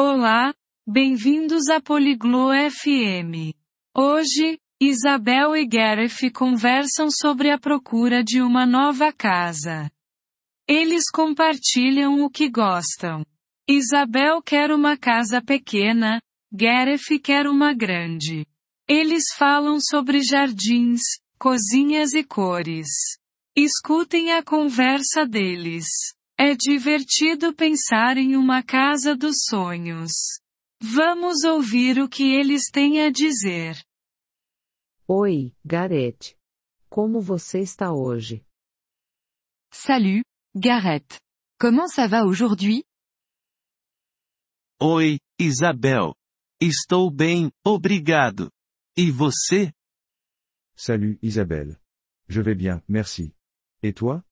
Olá, bem-vindos a Poliglo FM. Hoje, Isabel e Gareth conversam sobre a procura de uma nova casa. Eles compartilham o que gostam. Isabel quer uma casa pequena, Gareth quer uma grande. Eles falam sobre jardins, cozinhas e cores. Escutem a conversa deles. É divertido pensar em uma casa dos sonhos. Vamos ouvir o que eles têm a dizer. Oi, Gareth. Como você está hoje? Salut, Gareth. Comment ça va aujourd'hui? Oi, Isabel. Estou bem, obrigado. E você? Salut Isabelle. Je vais bien, merci. Et toi?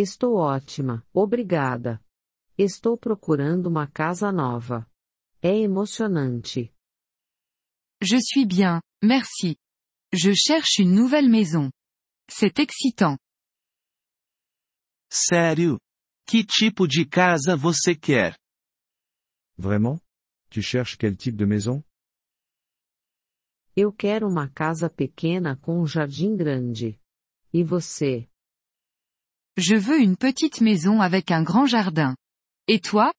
Estou ótima, obrigada. Estou procurando uma casa nova. É emocionante. Je suis bien, merci. Je cherche une nouvelle maison. C'est excitant. Sério? Que tipo de casa você quer? Vraiment? Tu cherches quel type de maison? Eu quero uma casa pequena com um jardim grande. E você? Je veux une petite maison avec un grand jardin. Et toi?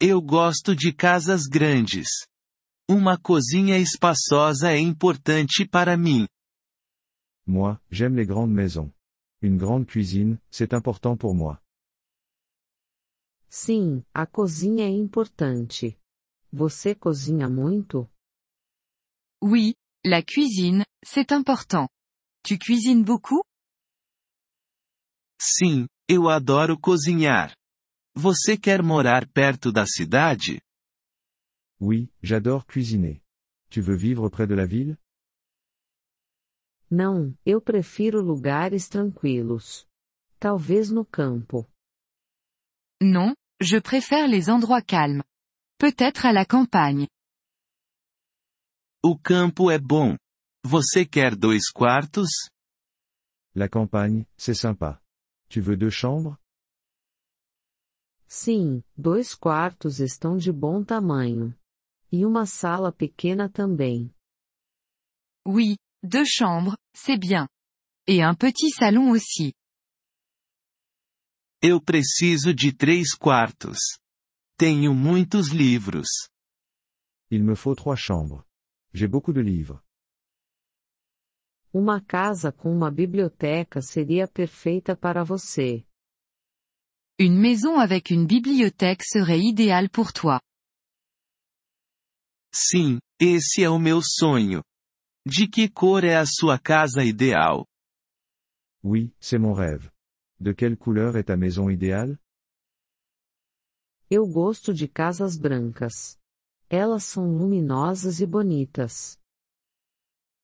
Eu gosto de casas grandes. Uma cozinha espaçosa é importante para mim. Moi, j'aime les grandes maisons. Une grande cuisine, c'est important pour moi. Sim, a cozinha é importante. Você cozinha muito? Oui, la cuisine, c'est important. Tu cuisines beaucoup? Sim, eu adoro cozinhar. Você quer morar perto da cidade? Oui, j'adore cuisiner. Tu veux vivre près de la ville? Não, eu prefiro lugares tranquilos. Talvez no campo. Non, je préfère les endroits calmes. Peut-être à la campagne. O campo é bom. Você quer dois quartos? La campagne, c'est sympa. Tu veux deux chambres? Sim, dois quartos estão de bom tamanho. E uma sala pequena também. Oui, deux chambres, c'est bien. Et un petit salon aussi. Eu preciso de três quartos. Tenho muitos livros. Il me faut trois chambres. J'ai beaucoup de livres. Uma casa com uma biblioteca seria perfeita para você. Une maison avec une bibliothèque serait idéale pour toi. Sim, esse é o meu sonho. De que cor é a sua casa ideal? Oui, c'est mon rêve. De quelle couleur est ta maison idéale? Eu gosto de casas brancas. Elas são luminosas e bonitas.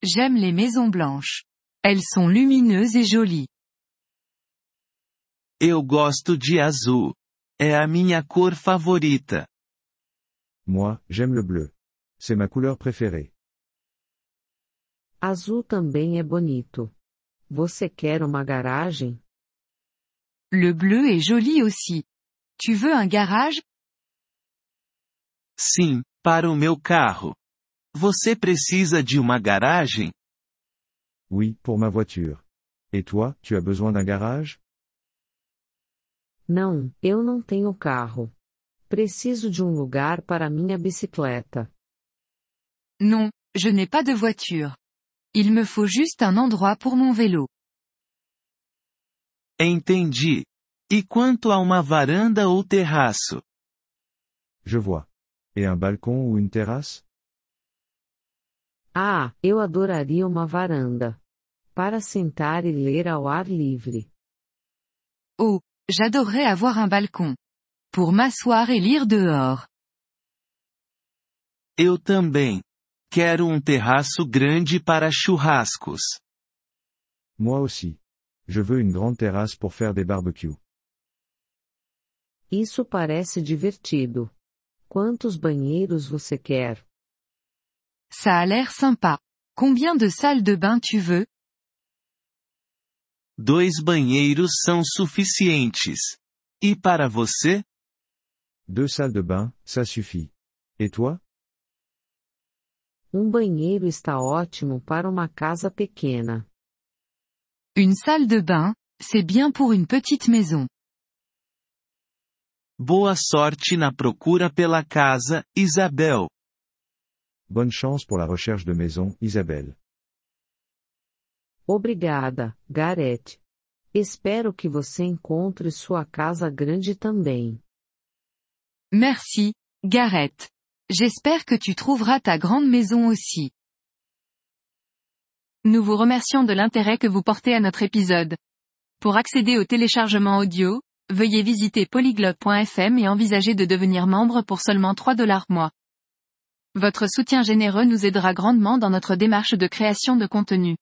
J'aime les maisons blanches. Elles sont lumineuses et jolies. Eu gosto de azul. É a minha cor favorita. Moi, j'aime le bleu. C'est ma couleur préférée. Azul também é bonito. Você quer uma garagem? Le bleu est joli aussi. Tu veux un garage? Sim, para o meu carro. Você precisa de uma garagem? Oui, pour ma voiture. Et toi, tu as besoin d'un garage? Não, eu não tenho carro. Preciso de um lugar para minha bicicleta. Non, je n'ai pas de voiture. Il me faut juste un endroit pour mon vélo. Entendi. E quanto a uma varanda ou terraço? Je vois. Et un balcon ou une terrasse? Ah, eu adoraria uma varanda. Para sentar e ler ao ar livre. Oh, j'adorerais avoir un balcon. Pour m'asseoir et lire dehors. Eu também. Quero um terraço grande para churrascos. Moi aussi. Je veux une grande terrasse pour faire des barbecues. Isso parece divertido. Quantos banheiros você quer? Ça a l'air sympa. Combien de salles de bain tu veux? Dois banheiros são suficientes. E para você? Deux salles de bain, ça suffit. Et toi Um banheiro está ótimo para uma casa pequena. Une salle de bain, c'est bien pour une petite maison. Boa sorte na procura pela casa, Isabel. Bonne chance pour la recherche de maison, Isabelle. Obrigada, Gareth. Espero que você encontre sua casa grande também. Merci, Gareth. J'espère que tu trouveras ta grande maison aussi. Nous vous remercions de l'intérêt que vous portez à notre épisode. Pour accéder au téléchargement audio, veuillez visiter polyglobe.fm et envisager de devenir membre pour seulement 3 dollars mois. Votre soutien généreux nous aidera grandement dans notre démarche de création de contenu.